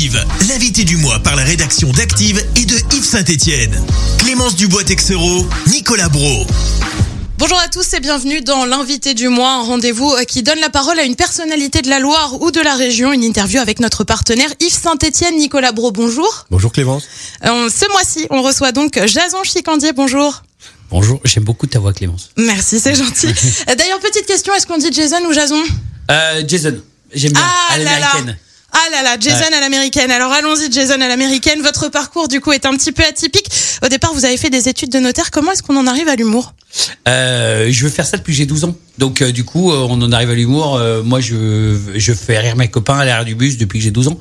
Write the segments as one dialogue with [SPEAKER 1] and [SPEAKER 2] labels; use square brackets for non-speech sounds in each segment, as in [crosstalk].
[SPEAKER 1] Active, l'invité du mois par la rédaction d'Active et de Yves Saint-Etienne. Clémence Dubois-Texero, Nicolas Bro.
[SPEAKER 2] Bonjour à tous et bienvenue dans l'invité du mois, un rendez-vous euh, qui donne la parole à une personnalité de la Loire ou de la région, une interview avec notre partenaire Yves Saint-Etienne, Nicolas Bro, bonjour.
[SPEAKER 3] Bonjour Clémence.
[SPEAKER 2] Euh, ce mois-ci, on reçoit donc Jason Chicandier, bonjour.
[SPEAKER 4] Bonjour, j'aime beaucoup ta voix Clémence.
[SPEAKER 2] Merci, c'est gentil. [laughs] Euh, D'ailleurs, petite question, est-ce qu'on dit Jason ou Jason?
[SPEAKER 4] Euh, Jason, j'aime bien,
[SPEAKER 2] Ah
[SPEAKER 4] à
[SPEAKER 2] là là.
[SPEAKER 4] l'américaine.
[SPEAKER 2] Ah là là, Jason
[SPEAKER 4] Ouais.
[SPEAKER 2] à l'américaine. Alors allons-y, Jason à l'américaine. Votre parcours du coup est un petit peu atypique. Au départ, vous avez fait des études de notaire. Comment est-ce qu'on en arrive à l'humour
[SPEAKER 4] Euh, je veux faire ça depuis que j'ai 12 ans. Donc euh, du coup, euh, on en arrive à l'humour. Euh, moi, je, je fais rire mes copains à l'arrière du bus depuis que j'ai 12 ans.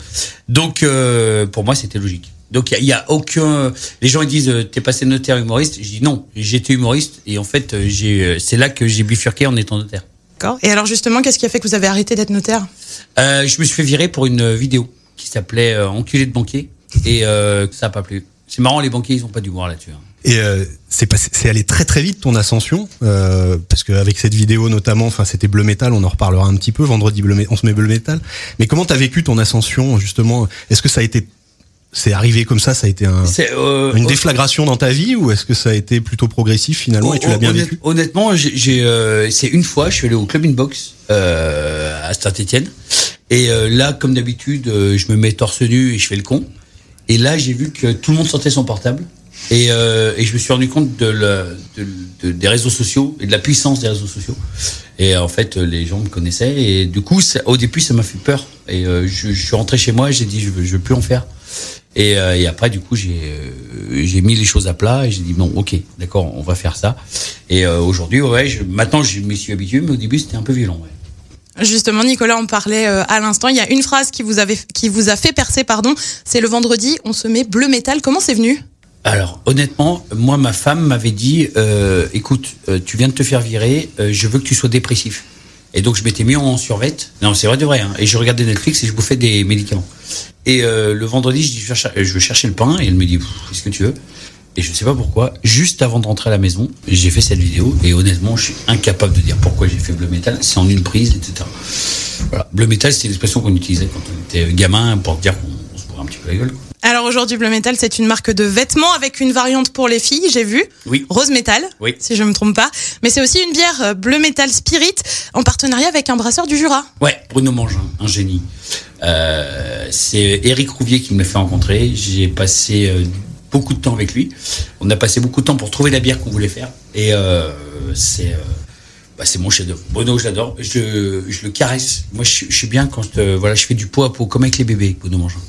[SPEAKER 4] Donc euh, pour moi, c'était logique. Donc il y a- a aucun. Les gens ils disent euh, t'es passé notaire humoriste. Je dis non, j'étais humoriste et en fait j'ai. C'est là que j'ai bifurqué en étant notaire.
[SPEAKER 2] D'accord. Et alors justement, qu'est-ce qui a fait que vous avez arrêté d'être notaire?
[SPEAKER 4] Euh, je me suis fait virer pour une vidéo qui s'appelait euh, Enculé de banquier et euh, ça a pas plu. C'est marrant, les banquiers ils ont pas d'humour là-dessus. hein.
[SPEAKER 3] Et euh, c'est passé, c'est allé très très vite ton ascension, euh, parce qu'avec cette vidéo notamment, enfin c'était Bleu Métal, on en reparlera un petit peu. Vendredi Bleu, Mé- on se met Bleu Métal. Mais comment t'as vécu ton ascension justement? Est-ce que ça a été, c'est arrivé comme ça, ça a été un,
[SPEAKER 4] euh,
[SPEAKER 3] une déflagration dans ta vie, ou est-ce que ça a été plutôt progressif finalement et tu l'as bien
[SPEAKER 4] Honnête-
[SPEAKER 3] vécu?
[SPEAKER 4] Honnêtement, j'ai, euh, c'est une fois, je suis allé au club inbox euh, à Saint-Étienne, et euh, là, comme d'habitude, euh, je me mets torse nu et je fais le con. Et là, j'ai vu que tout le monde sortait son portable, et, euh, et je me suis rendu compte de, la- de- de- des réseaux sociaux et de la puissance des réseaux sociaux. Et en fait, les gens me connaissaient, et du coup, ça- au début, ça m'a fait peur. Et euh, je, je suis rentré chez moi, j'ai dit, je veux, je veux plus en faire. Et, euh, et après, du coup, j'ai euh, j'ai mis les choses à plat et j'ai dit bon, ok, d'accord, on va faire ça. Et euh, aujourd'hui, ouais, je, maintenant, je m'y suis habitué, mais au début, c'était un peu violent. Ouais.
[SPEAKER 2] Justement, Nicolas en parlait à l'instant. Il y a une phrase qui vous, avait, qui vous a fait percer, pardon. C'est le vendredi, on se met bleu métal. Comment c'est venu?
[SPEAKER 4] Alors, honnêtement, moi, ma femme m'avait dit, euh, écoute, euh, tu viens de te faire virer, euh, je veux que tu sois dépressif. Et donc, je m'étais mis en survette. Non, c'est vrai de vrai. Hein. Et je regardais Netflix et je bouffais des médicaments. Et euh, le vendredi, je dis, je vais chercher le pain. Et elle me dit, qu'est-ce que tu veux? Et je sais pas pourquoi, juste avant de rentrer à la maison, j'ai fait cette vidéo. Et honnêtement, je suis incapable de dire pourquoi j'ai fait bleu métal. C'est en une prise, etc. Voilà. Bleu métal, c'était l'expression qu'on utilisait quand on était gamin pour dire qu'on se bourrait un petit peu la gueule.
[SPEAKER 2] Alors aujourd'hui, bleu métal, c'est une marque de vêtements avec une variante pour les filles, j'ai vu.
[SPEAKER 4] Oui.
[SPEAKER 2] Rose métal,
[SPEAKER 4] Oui.
[SPEAKER 2] si je me trompe pas. Mais c'est aussi une bière euh, bleu métal spirit en partenariat avec un brasseur du Jura.
[SPEAKER 4] Ouais, Bruno Mangin, un génie. Euh, c'est Eric Rouvier qui me l'a fait rencontrer. J'ai passé euh, beaucoup de temps avec lui. On a passé beaucoup de temps pour trouver la bière qu'on voulait faire. Et euh, c'est bah, c'est mon chef-d'œuvre. Bruno, je l'adore. Je, je le caresse. Moi, je, suis- je suis bien quand voilà, je fais du pot à pot, comme avec les bébés, Bruno Mangin.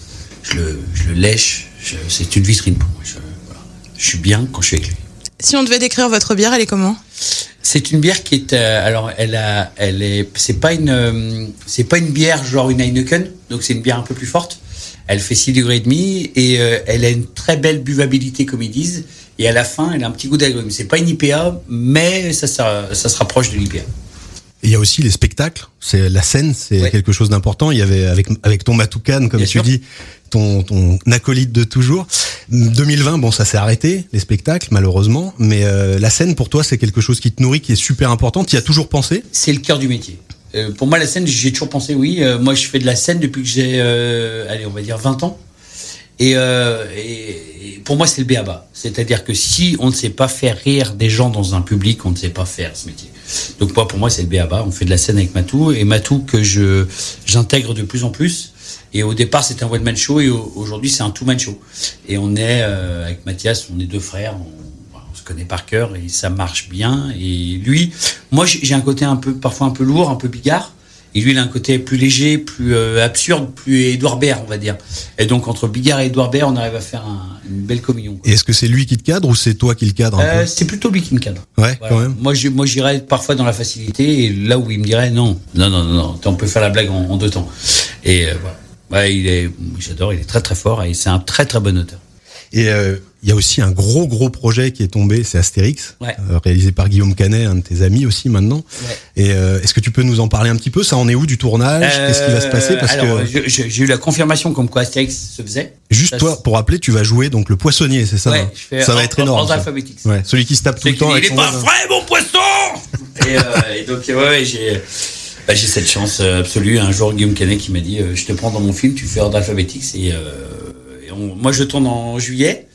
[SPEAKER 4] Je le, je le lèche. Je- C'est une vitrine pour moi. Je, voilà. je suis bien quand je suis avec lui.
[SPEAKER 2] Si on devait décrire votre bière, elle est comment?
[SPEAKER 4] C'est une bière qui est euh, alors elle a elle est c'est pas une euh, c'est pas une bière genre une Heineken donc c'est une bière un peu plus forte. Elle fait 6 degrés et demi et euh, elle a une très belle buvabilité comme ils disent et à la fin elle a un petit goût d'agrumes. C'est pas une IPA mais ça ça, ça se rapproche de l'IPA.
[SPEAKER 3] Et Il y a aussi les spectacles, c'est la scène, c'est
[SPEAKER 4] Ouais.
[SPEAKER 3] quelque chose d'important. Il y avait avec avec ton Matoukan, comme
[SPEAKER 4] Bien
[SPEAKER 3] tu
[SPEAKER 4] sûr.
[SPEAKER 3] dis, ton ton acolyte de toujours. 2020, bon, ça s'est arrêté les spectacles malheureusement, mais euh, la scène pour toi c'est quelque chose qui te nourrit, qui est super important. Tu y as toujours pensé?
[SPEAKER 4] C'est le cœur du métier. Euh, pour moi la scène j'ai toujours pensé oui. Euh, moi je fais de la scène depuis que j'ai euh, allez on va dire 20 ans. Et, euh, et- et pour moi, c'est le béaba. C'est-à-dire que si on ne sait pas faire rire des gens dans un public, on ne sait pas faire ce métier. Donc moi, pour moi, c'est le béaba. On fait de la scène avec Matou et Matou que je j'intègre de plus en plus. Et au départ, c'était un one man show et au- aujourd'hui, c'est un two man show. Et on est euh, avec Mathias, on est deux frères. On, se connaît par cœur et ça marche bien. Et lui, moi, j'ai un côté un peu, parfois un peu lourd, un peu bigard. Et lui, il a un côté plus léger, plus euh, absurde, plus Edouard Baird, on va dire. Et donc, entre Bigard et Edouard Baird, on arrive à faire un- une belle communion. quoi.
[SPEAKER 3] Et est-ce que c'est lui qui te cadre ou c'est toi qui le cadre
[SPEAKER 4] Euh, c'est plutôt lui qui me cadre.
[SPEAKER 3] Ouais,
[SPEAKER 4] Voilà.
[SPEAKER 3] quand même.
[SPEAKER 4] Moi, je, moi, j'irais parfois dans la facilité, et là où il me dirait non, non, non, non, non, on peut faire la blague en, en deux temps. Et euh, voilà. Ouais, il est, j'adore, il est très très fort et c'est un très très bon auteur.
[SPEAKER 3] Et euh, il y a aussi un gros gros projet qui est tombé, c'est Astérix,
[SPEAKER 4] Ouais.
[SPEAKER 3] euh, réalisé par Guillaume Canet, un de tes amis aussi maintenant.
[SPEAKER 4] Ouais.
[SPEAKER 3] Et euh, est-ce que tu peux nous en parler un petit peu? Ça en est où du tournage? Qu'est-ce qui va se passer? Parce
[SPEAKER 4] alors,
[SPEAKER 3] que
[SPEAKER 4] j'ai eu la confirmation comme quoi Astérix se faisait.
[SPEAKER 3] juste
[SPEAKER 4] ça,
[SPEAKER 3] toi, pour rappeler, tu vas jouer donc le poissonnier, c'est ça
[SPEAKER 4] Ouais,
[SPEAKER 3] hein?
[SPEAKER 4] je fais
[SPEAKER 3] Ça va être
[SPEAKER 4] or-
[SPEAKER 3] énorme. ça. celui qui se tape tout le temps. avec
[SPEAKER 4] est pas vrai, mon poisson et, et donc, ouais, j'ai. Bah, j'ai cette chance euh, absolue. Un jour, Guillaume Canet qui m'a dit euh, Je te prends dans mon film, tu fais ordre alphabétique. Et, euh, et on- moi, je tourne en juillet.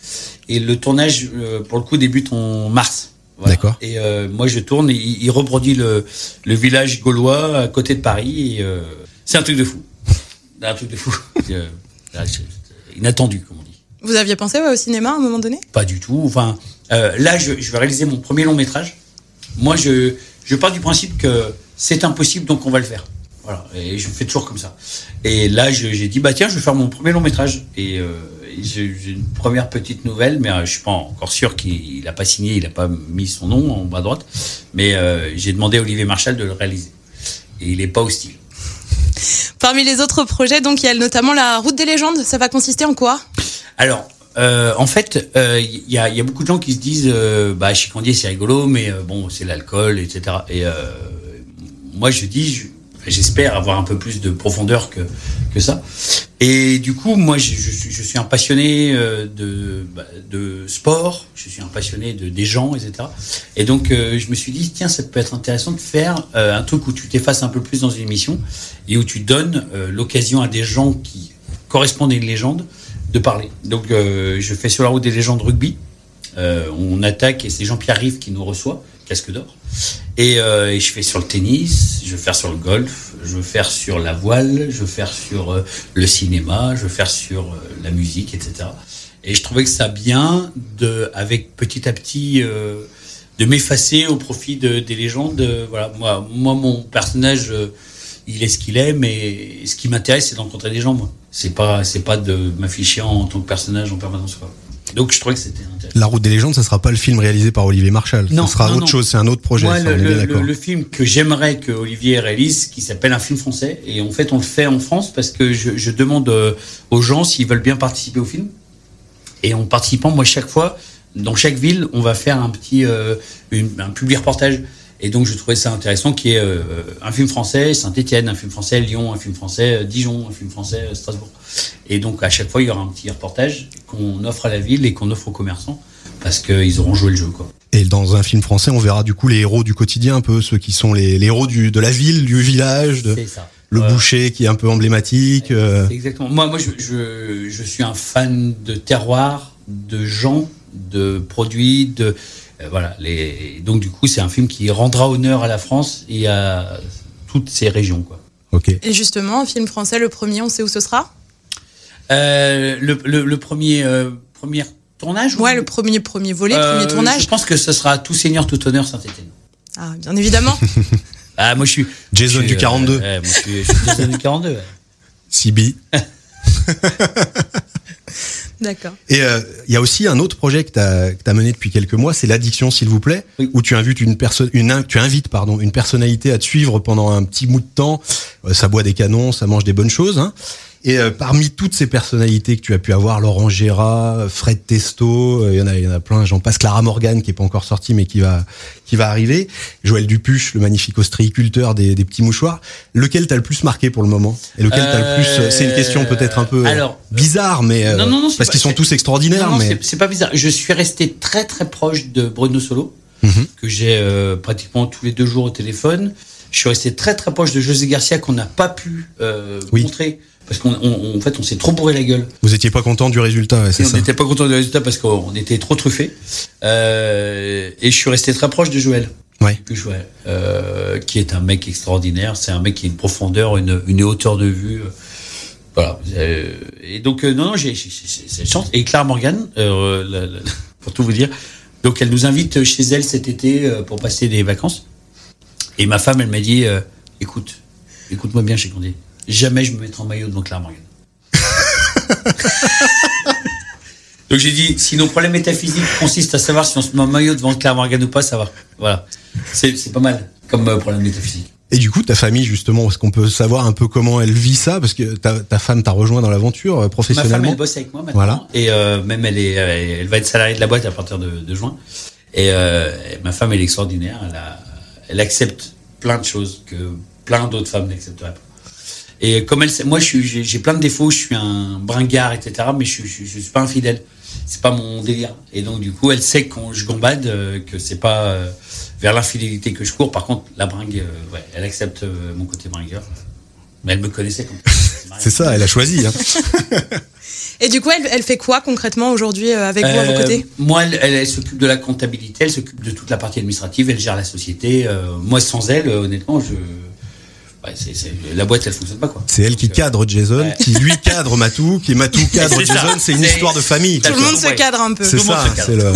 [SPEAKER 4] Et le tournage, euh, pour le coup, débute en mars.
[SPEAKER 3] D'accord.
[SPEAKER 4] Et euh, moi, je tourne. Il, il reproduit le, le village gaulois à côté de Paris. Et euh, c'est un truc de fou. un truc de fou. [laughs] Euh, inattendu, comme on dit.
[SPEAKER 2] Vous aviez pensé ouais, au cinéma à un moment donné?
[SPEAKER 4] Pas du tout. Enfin, euh, là, je, je vais réaliser mon premier long métrage. Moi, je, je pars du principe que c'est impossible, donc on va le faire. Voilà. Et je fais toujours comme ça. Et là, j'ai dit, bah tiens, je vais faire mon premier long métrage. Et, euh, j'ai une première petite nouvelle, mais euh, je suis pas encore sûr qu'il n'a pas signé, il n'a pas mis son nom en bas à droite. Mais euh, j'ai demandé à Olivier Marchal de le réaliser. Et il n'est pas hostile.
[SPEAKER 2] Parmi les autres projets, donc il y a notamment la route des légendes. Ça va consister en quoi?
[SPEAKER 4] Alors, euh, en fait, euh, il y, a, y a beaucoup de gens qui se disent, euh, bah, chicandier c'est rigolo, mais euh, bon, c'est l'alcool, etc. Et euh, moi, je dis, je- j'espère avoir un peu plus de profondeur que que ça. Et du coup, moi, je, suis, un passionné euh, de bah, de sport, je suis un passionné de des gens, etc. Et donc, euh, je me suis dit, tiens, ça peut être intéressant de faire euh, un truc où tu t'effaces un peu plus dans une émission et où tu donnes l'occasion à des gens qui correspondent à une légende de parler. Donc, je fais sur la route des légendes rugby. On attaque et c'est Jean-Pierre Rive qui nous reçoit, casque d'or. Et, euh, je fais sur le tennis, je vais faire sur le golf, je vais faire sur la voile, je vais faire sur euh, le cinéma, je vais faire sur euh, la musique, etc. Et je trouvais que ça bien de, avec petit à petit, euh, de m'effacer au profit de, des légendes. Voilà, moi, moi, mon personnage, il est ce qu'il est, mais ce qui m'intéresse, c'est d'encontrer des gens, moi. C'est pas, c'est pas de m'afficher en tant que personnage en permanence, quoi. Donc, je trouvais que c'était intéressant.
[SPEAKER 3] La route des légendes, ça sera pas le film réalisé par Olivier Marchal.
[SPEAKER 4] Non,
[SPEAKER 3] ça sera
[SPEAKER 4] non,
[SPEAKER 3] autre
[SPEAKER 4] non.
[SPEAKER 3] chose, c'est un autre projet.
[SPEAKER 4] Moi,
[SPEAKER 3] ça,
[SPEAKER 4] le, film que j'aimerais que Olivier réalise, qui s'appelle un film français, et en fait, on le fait en France parce que je, je demande euh, aux gens s'ils veulent bien participer au film. Et en participant, moi, chaque fois, dans chaque ville, on va faire un petit, euh, une- un public reportage. Et donc, je trouvais ça intéressant qu'il y ait euh, un film français Saint-Étienne, un film français Lyon, un film français euh, Dijon, un film français euh, Strasbourg. Et donc, à chaque fois, il y aura un petit reportage qu'on offre à la ville et qu'on offre aux commerçants parce qu'ils auront joué le jeu, quoi.
[SPEAKER 3] Et dans un film français, on verra du coup les héros du quotidien, un peu ceux qui sont les, les héros du, de la ville, du village, de,
[SPEAKER 4] ça.
[SPEAKER 3] le boucher qui est un peu emblématique. euh,
[SPEAKER 4] Exactement. Moi, moi je, je, je suis un fan de terroir, de gens, de produits, de. Euh, voilà. Les, donc, du coup, c'est un film qui rendra honneur à la France et à toutes ces régions. Quoi.
[SPEAKER 3] ok.
[SPEAKER 2] Et justement, un film français, le premier, on sait où ce sera?
[SPEAKER 4] Euh, le, le, le premier, euh, premier tournage ou-
[SPEAKER 2] Ouais, le premier, premier volet,
[SPEAKER 4] Euh,
[SPEAKER 2] premier tournage.
[SPEAKER 4] Je pense que ce sera Tout Seigneur, Tout Honneur Saint-Etienne.
[SPEAKER 2] Ah, bien évidemment. [laughs]
[SPEAKER 4] Ah, moi, je suis.
[SPEAKER 3] Jason
[SPEAKER 4] je suis,
[SPEAKER 3] du 42.
[SPEAKER 4] euh, ouais, moi, je suis, je suis Jason du 42. ouais. [laughs]
[SPEAKER 2] D'accord.
[SPEAKER 3] Et euh, il y a aussi un autre projet que tu as, mené depuis quelques mois, c'est l'addiction, s'il vous plaît,
[SPEAKER 4] Oui.
[SPEAKER 3] où tu invites une personne, une, tu invites pardon, une personnalité à te suivre pendant un petit bout de temps. Euh, ça boit des canons, ça mange des bonnes choses. Hein. Et euh, parmi toutes ces personnalités que tu as pu avoir, Laurent Gérard, Fred Testo, euh, il y en a, il y en a plein. J'en passe Clara Morgan qui est pas encore sortie mais qui va, qui va arriver. Joël Dupuche, le magnifique ostréiculteur des, des petits mouchoirs. Lequel t'as le plus marqué pour le moment? Et lequel t'as le plus euh, C'est une question peut-être un peu euh,
[SPEAKER 4] alors,
[SPEAKER 3] bizarre, mais euh,
[SPEAKER 4] non, non, non,
[SPEAKER 3] parce qu'ils sont tous extraordinaires.
[SPEAKER 4] Non,
[SPEAKER 3] mais
[SPEAKER 4] c'est- pas bizarre. Je suis resté très très proche de Bruno Solo,
[SPEAKER 3] Mhm.
[SPEAKER 4] que j'ai euh, pratiquement tous les deux jours au téléphone. Je suis resté très très proche de José Garcia qu'on n'a pas pu euh,
[SPEAKER 3] Oui.
[SPEAKER 4] montrer parce qu'en en fait on s'est trop bourré la gueule.
[SPEAKER 3] Vous étiez pas content du résultat, ouais, c'est
[SPEAKER 4] Et on
[SPEAKER 3] ça.
[SPEAKER 4] n'était pas content du résultat parce qu'on était trop truffé. Euh, et je suis resté très proche de Joël.
[SPEAKER 3] Ouais.
[SPEAKER 4] Que Joël, euh, qui est un mec extraordinaire. C'est un mec qui a une profondeur, une, une hauteur de vue. euh, Voilà. Et donc, non, non, j'ai cette chance. Et Claire Morgan, la- la- [laughs] pour tout vous dire, donc elle nous invite chez elle cet été pour passer des vacances. Et ma femme, elle m'a dit, euh, écoute, écoute-moi bien, chez Condé. Jamais je me mettrai en maillot devant Claire Morgan. [laughs] Donc j'ai dit, si nos problèmes métaphysiques consistent à savoir si on se met en maillot devant Claire Morgan ou pas, ça va. Voilà. C'est pas mal comme euh, problème métaphysique.
[SPEAKER 3] Et du coup, ta famille, justement, est-ce qu'on peut savoir un peu comment elle vit ça? Parce que ta, ta femme t'a rejoint dans l'aventure euh,
[SPEAKER 4] Ma femme,
[SPEAKER 3] professionnellement.
[SPEAKER 4] elle bosse avec moi maintenant.
[SPEAKER 3] Voilà.
[SPEAKER 4] Et euh, même, elle, est, elle, elle va être salariée de la boîte à partir de, de juin. Et euh, ma femme, elle est extraordinaire. Elle, a, elle accepte plein de choses que plein d'autres femmes n'accepteraient pas. Et comme elle, sait- moi, j'ai plein de défauts. Je suis un bringard, etc. Mais je, suis- je, suis- je suis pas infidèle. C'est pas mon délire. Et donc, du coup, elle sait que quand je gambade, euh, que c'est pas, euh, vers l'infidélité que je cours. Par contre, la bringue, euh, ouais, elle accepte euh, mon côté bringueur. Mais elle me connaissait comme [laughs]
[SPEAKER 3] C'est ça, elle a choisi. Hein. [laughs]
[SPEAKER 2] Et du coup, elle, elle fait quoi concrètement aujourd'hui avec vous à vos
[SPEAKER 4] Euh,
[SPEAKER 2] côté
[SPEAKER 4] Moi, elle, elle, elle s'occupe de la comptabilité, elle s'occupe de toute la partie administrative, elle gère la société. Euh, moi, sans elle, honnêtement, je, ouais, c'est- c'est- la boîte, elle fonctionne pas quoi.
[SPEAKER 3] C'est elle qui cadre Jason,
[SPEAKER 4] ouais.
[SPEAKER 3] qui lui cadre Matou, qui Matou [laughs] cadre
[SPEAKER 4] C'est ça.
[SPEAKER 3] Jason. C'est une histoire de famille.
[SPEAKER 2] Tout le monde se cadre un peu.
[SPEAKER 3] C'est
[SPEAKER 4] Tout
[SPEAKER 3] ça, c'est le-.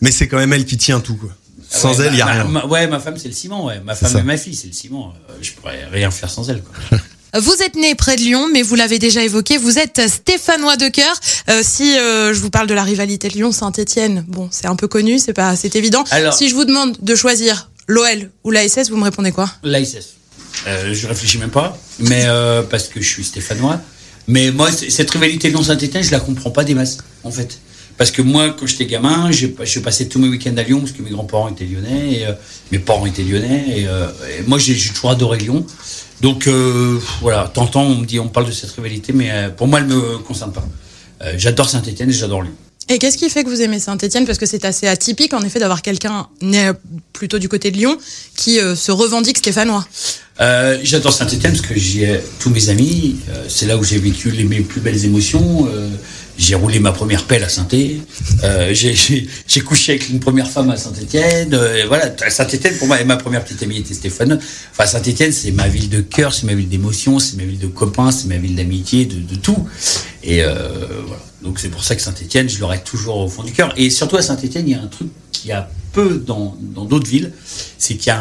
[SPEAKER 3] Mais c'est quand même elle qui tient tout. Quoi. Sans
[SPEAKER 4] Ouais,
[SPEAKER 3] elle, il y a
[SPEAKER 4] ma-
[SPEAKER 3] rien.
[SPEAKER 4] ma- ouais, ma femme, c'est le ciment. Ouais. Ma femme
[SPEAKER 3] ça.
[SPEAKER 4] et ma fille, c'est le ciment. Euh, je pourrais rien faire sans elle. Quoi. [laughs]
[SPEAKER 2] Vous êtes né près de Lyon, mais vous l'avez déjà évoqué, vous êtes stéphanois de cœur. Euh, si euh, je vous parle de la rivalité Lyon-Saint-Etienne, bon, c'est un peu connu, c'est pas, c'est évident.
[SPEAKER 4] Alors-
[SPEAKER 2] si je vous demande de choisir l'OL ou la SS, vous me répondez quoi?
[SPEAKER 4] L'ASS. Euh, je réfléchis même pas, mais euh, parce que je suis stéphanois. Mais moi, cette rivalité Lyon-Saint-Etienne, je la comprends pas des masses, en fait. Parce que moi, quand j'étais gamin, j'ai je passais tous mes week-ends à Lyon parce que mes grands-parents étaient lyonnais, et, euh, mes parents étaient lyonnais, et, euh, et moi, j'ai toujours adoré Lyon. Donc euh, voilà, tant on me dit, on parle de cette rivalité, mais pour moi, elle me concerne pas. J'adore Saint-Etienne et j'adore Lyon.
[SPEAKER 2] Et qu'est-ce qui fait que vous aimez Saint-Etienne Parce que c'est assez atypique, en effet, d'avoir quelqu'un né plutôt du côté de Lyon qui euh, se revendique stéphanois.
[SPEAKER 4] Euh, J'adore Saint-Etienne parce que j'y ai tous mes amis. Euh, c'est là où j'ai vécu les, mes plus belles émotions. J'ai roulé ma première pelle à saint euh, j'ai- couché avec une première femme à Saint-Etienne. Euh, voilà, Saint-Etienne pour moi, et ma première petite amie était Stéphane. Enfin, Saint-Etienne, c'est ma ville de cœur, c'est ma ville d'émotion, c'est ma ville de copains, c'est ma ville d'amitié, de, de tout. Et euh, voilà. Donc c'est pour ça que Saint-Etienne, je l'aurai toujours au fond du cœur. Et surtout à Saint-Etienne, il y a un truc qui a peu dans d'autres villes, c'est qu'il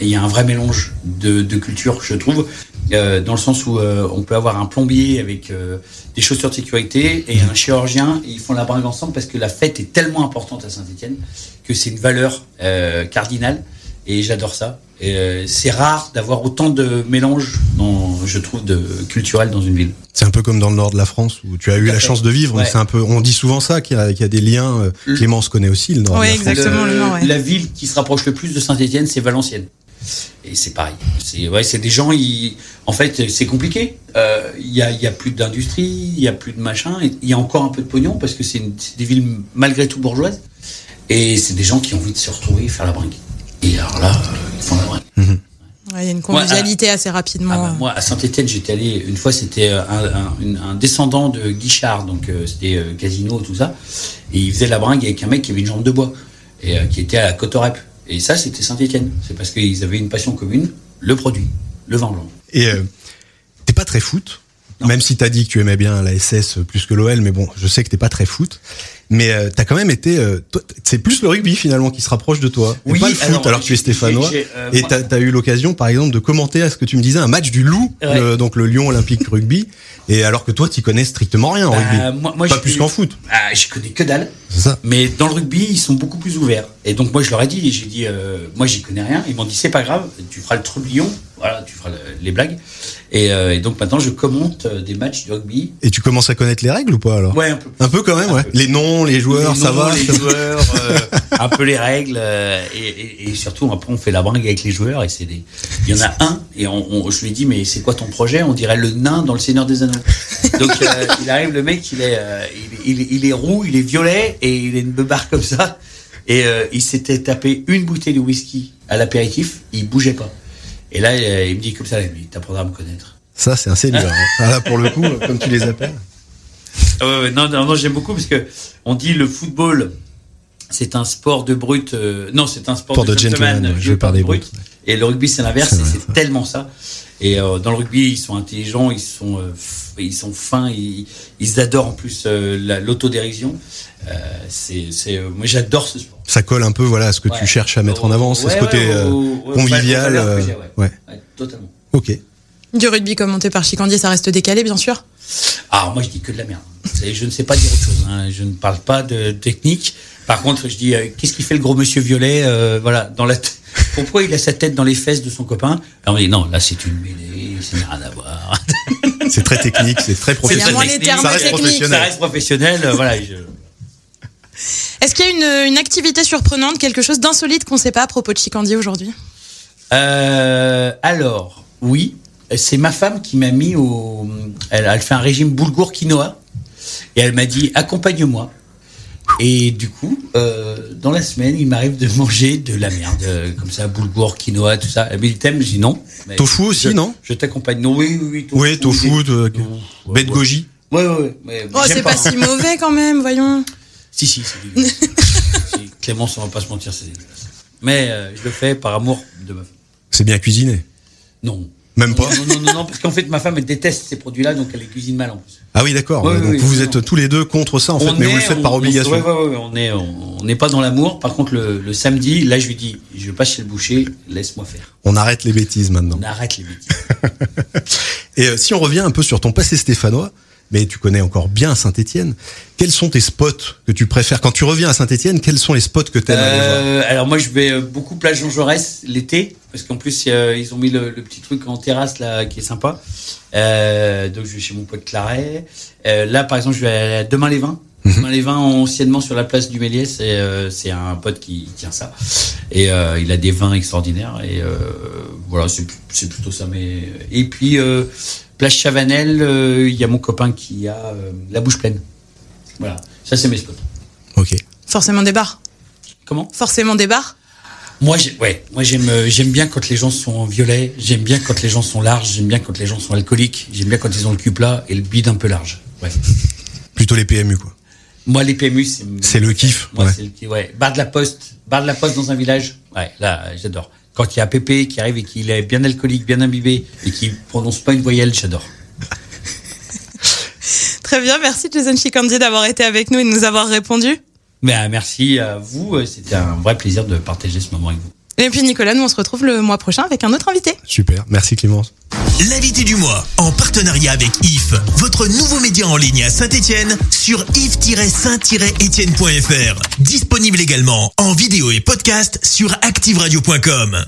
[SPEAKER 4] y y a un vrai mélange de, de cultures, je trouve, euh, dans le sens où euh, on peut avoir un plombier avec euh, des chaussures de sécurité et un chirurgien, et ils font la bringue ensemble parce que la fête est tellement importante à Saint-Etienne que c'est une valeur euh, cardinale. Et j'adore ça. Euh, c'est rare d'avoir autant de mélange, dans, je trouve, de culturel dans une ville.
[SPEAKER 3] C'est un peu comme dans le nord de la France où tu as eu la chance de vivre.
[SPEAKER 4] Ouais.
[SPEAKER 3] C'est un peu. On dit souvent ça qu'il y, a- qu'il y a des liens. euh,
[SPEAKER 4] Le-
[SPEAKER 3] Clémence connaît aussi le nord
[SPEAKER 2] Ouais,
[SPEAKER 3] de la France.
[SPEAKER 2] exactement. le Nord, ouais.
[SPEAKER 4] La ville qui se rapproche le plus de Saint-Etienne, c'est Valenciennes. Et c'est pareil. C'est ouais, des gens. Ils, en fait, c'est compliqué. Euh, Il y a, y a plus d'industrie, il y a plus de machin. Il y a encore un peu de pognon parce que c'est des villes malgré tout bourgeoises. Et c'est des gens qui ont envie de se retrouver et faire la bringue. Et alors là, euh, ils font la bringue.
[SPEAKER 2] Ouais, Il y a une convivialité assez rapidement.
[SPEAKER 4] Ah bah, moi, à Saint-Etienne, j'étais allé, une fois, c'était euh, un, un- une- un descendant de Guichard, donc euh, c'était euh, casino, tout ça. Et il faisait la bringue avec un mec qui avait une jambe de bois, et euh, qui était à la Cotorep. Et ça, c'était Saint-Etienne. C'est parce qu'ils avaient une passion commune, le produit, le vin blanc.
[SPEAKER 3] Et euh, t'es pas très foot,
[SPEAKER 4] Non.
[SPEAKER 3] même si t'as dit que tu aimais bien la SS plus que l'OL, mais bon, je sais que t'es pas très foot. Mais euh, t'as quand même été, euh, c'est plus le rugby finalement qui se rapproche de toi, et
[SPEAKER 4] Oui,
[SPEAKER 3] pas le foot.
[SPEAKER 4] alors,
[SPEAKER 3] Alors, que tu es stéphanois,
[SPEAKER 4] euh,
[SPEAKER 3] et t'as as eu l'occasion, par exemple, de commenter à ce que tu me disais un match du Loup,
[SPEAKER 4] Ouais.
[SPEAKER 3] le- donc le Lyon Olympique [laughs] Rugby, et alors que toi, t'y connais strictement rien en
[SPEAKER 4] Bah,
[SPEAKER 3] rugby,
[SPEAKER 4] moi, moi,
[SPEAKER 3] pas plus qu'en foot.
[SPEAKER 4] Ah, je connais que dalle.
[SPEAKER 3] Ça.
[SPEAKER 4] Mais dans le rugby, ils sont beaucoup plus ouverts. Et donc moi, je leur ai dit, j'ai dit, euh, moi, j'y connais rien. Ils m'ont dit, c'est pas grave, tu feras le trublion, voilà, tu feras le- les blagues. Et, euh, et donc maintenant, je commente euh, des matchs de rugby.
[SPEAKER 3] Et tu commences à connaître les règles ou pas alors?
[SPEAKER 4] Ouais, un peu.
[SPEAKER 3] Un peu quand même,
[SPEAKER 4] Un
[SPEAKER 3] ouais.
[SPEAKER 4] peu.
[SPEAKER 3] Les noms, les joueurs,
[SPEAKER 4] Les
[SPEAKER 3] ça
[SPEAKER 4] noms,
[SPEAKER 3] va.
[SPEAKER 4] Les [laughs] joueurs, euh, un peu les règles, euh, et, et- et surtout après on fait la bringue avec les joueurs et c'est des. Il y en a un et on, on- je lui dis mais c'est quoi ton projet? On dirait le nain dans le Seigneur des Anneaux. Donc [laughs] il arrive le mec, il est, il, il- il est roux, il est violet et il a une beubare comme ça et il s'était tapé une bouteille de whisky à l'apéritif, il bougeait pas. Et là euh, il me dit comme ça, il me dit t'apprendras à me connaître.
[SPEAKER 3] Ça, c'est un seigneur. hein. [laughs] Ah, là, pour le coup, comme tu les appelles.
[SPEAKER 4] Ah non, non, non, j'aime beaucoup parce que on dit le football, c'est un sport de brut. euh, non, c'est un sport
[SPEAKER 3] Sport
[SPEAKER 4] de,
[SPEAKER 3] de
[SPEAKER 4] gentleman,
[SPEAKER 3] gentleman, ouais,
[SPEAKER 4] joué par des brutes.
[SPEAKER 3] brutes.
[SPEAKER 4] Et le rugby, c'est l'inverse.
[SPEAKER 3] C'est
[SPEAKER 4] et
[SPEAKER 3] vrai,
[SPEAKER 4] C'est tellement ça. Et euh, dans le rugby, ils sont intelligents, ils sont, euh, ils sont fins, ils, ils adorent en plus euh, la- l'autodérision. Euh, c'est, c'est, euh, moi, j'adore ce sport.
[SPEAKER 3] Ça colle un peu, voilà, à ce que
[SPEAKER 4] Ouais.
[SPEAKER 3] tu cherches à mettre en avant, c'est
[SPEAKER 4] Ouais,
[SPEAKER 3] ce côté
[SPEAKER 4] ouais,
[SPEAKER 3] euh, convivial. euh,
[SPEAKER 4] ouais.
[SPEAKER 3] ouais.
[SPEAKER 4] Ouais, totalement.
[SPEAKER 3] Ok.
[SPEAKER 2] Du rugby commenté par Chicandier, ça reste décalé, bien sûr.
[SPEAKER 4] Ah, moi, je dis que de la merde. Je ne sais pas dire autre chose. hein. Je ne parle pas de technique. Par contre, je dis, euh, qu'est-ce qu'il fait le gros monsieur violet euh, Voilà, dans la. Pourquoi il a sa tête dans les fesses de son copain Alors, on dit, non, là, c'est une mêlée, ça n'a rien à voir. [laughs]
[SPEAKER 3] C'est très technique, c'est très professionnel.
[SPEAKER 2] moins les termes
[SPEAKER 3] Ça reste
[SPEAKER 2] techniques.
[SPEAKER 3] professionnel.
[SPEAKER 4] Ça reste professionnel. voilà. je-
[SPEAKER 2] Est-ce qu'il y a une, une activité surprenante, quelque chose d'insolite qu'on ne sait pas à propos de Chicandier aujourd'hui?
[SPEAKER 4] Euh, alors, oui, c'est ma femme qui m'a mis au. Elle, elle fait un régime boulgour quinoa et elle m'a dit accompagne-moi. Et du coup, euh, dans la semaine, il m'arrive de manger de la merde, euh, comme ça, boulgour, quinoa, tout ça. Mais il t'aime, je dis non. Mais
[SPEAKER 3] Tofu aussi, non
[SPEAKER 4] Je t'accompagne. Non, oui, oui, oui. Tofu,
[SPEAKER 3] Oui, tofu,
[SPEAKER 4] des-
[SPEAKER 3] de,
[SPEAKER 4] ouais,
[SPEAKER 3] baie de
[SPEAKER 4] ouais.
[SPEAKER 3] goji.
[SPEAKER 4] Ouais, ouais, ouais.
[SPEAKER 2] Oh, c'est pas si mauvais quand même, voyons.
[SPEAKER 4] Si, si, c'est dégueulasse. [laughs] Si, Clémence, on va pas se mentir, c'est dégueulasse. Mais euh, je le fais par amour de ma femme.
[SPEAKER 3] C'est bien cuisiné.
[SPEAKER 4] Non.
[SPEAKER 3] Même pas
[SPEAKER 4] Non, non, non, non, parce qu'en fait, ma femme, elle déteste ces produits-là, donc elle les cuisine mal en plus.
[SPEAKER 3] Ah oui, d'accord.
[SPEAKER 4] Ouais, oui,
[SPEAKER 3] donc
[SPEAKER 4] oui,
[SPEAKER 3] vous êtes
[SPEAKER 4] non.
[SPEAKER 3] tous les deux contre ça, en fait,
[SPEAKER 4] On
[SPEAKER 3] mais vous le faites
[SPEAKER 4] on-
[SPEAKER 3] par
[SPEAKER 4] on-
[SPEAKER 3] obligation.
[SPEAKER 4] ouais, ouais, on est, on on n'est pas dans l'amour. Par contre, le, le samedi, là, je lui dis, je passe chez le boucher, laisse-moi faire.
[SPEAKER 3] On arrête les bêtises maintenant.
[SPEAKER 4] On arrête les bêtises. [laughs]
[SPEAKER 3] Et euh, si on revient un peu sur ton passé stéphanois, mais tu connais encore bien Saint-Étienne, quels sont tes spots que tu préfères Quand tu reviens à Saint-Étienne, quels sont les spots que tu aimes aller voir
[SPEAKER 4] Euh, alors moi, je vais euh, beaucoup plage Jean Jaurès l'été, parce qu'en plus, ils ont mis le, le petit truc en terrasse là, qui est sympa. Euh, donc je vais chez mon pote Claret. Euh, là, par exemple, je vais à Demain les Vins.
[SPEAKER 3] Mhm.
[SPEAKER 4] Demain les Vins, anciennement sur la place du Méliès, et c'est un pote qui tient ça. Et il a des vins extraordinaires. Et voilà, c'est c'est plutôt ça. Mais et puis euh, plage Chavanel, euh, il y a mon copain qui a euh, la bouche pleine. Voilà, ça c'est mes spots.
[SPEAKER 3] Ok.
[SPEAKER 2] Forcément des bars.
[SPEAKER 4] Comment?
[SPEAKER 2] Forcément des bars?
[SPEAKER 4] Moi, ouais, moi j'aime, euh, j'aime bien quand les gens sont violets, j'aime bien quand les gens sont larges, j'aime bien quand les gens sont alcooliques, j'aime bien quand ils ont le cul plat et le bide un peu large. Ouais.
[SPEAKER 3] Plutôt les PMU, quoi.
[SPEAKER 4] Moi, les PMU, c'est
[SPEAKER 3] C'est le kiff,
[SPEAKER 4] Moi,
[SPEAKER 3] ouais.
[SPEAKER 4] c'est le kiff. Ouais. Bar de la poste, bar de la poste dans un village. Ouais, là, j'adore. Quand il y a Pépé qui arrive et qu'il est bien alcoolique, bien imbibé et qui prononce pas une voyelle, j'adore. [laughs]
[SPEAKER 2] Très bien, merci Jason Chikandi d'avoir été avec nous et de nous avoir répondu.
[SPEAKER 4] Mais euh, merci à vous, euh, c'était un vrai plaisir de partager ce moment avec vous.
[SPEAKER 2] Et puis Nicolas, nous on se retrouve le mois prochain avec un autre invité.
[SPEAKER 3] Super. Merci Clémence.
[SPEAKER 1] L'invité du mois, en partenariat avec IF, votre nouveau média en ligne à Saint-Étienne sur if-saint-étienne.fr. Disponible également en vidéo et podcast sur activeradio.com.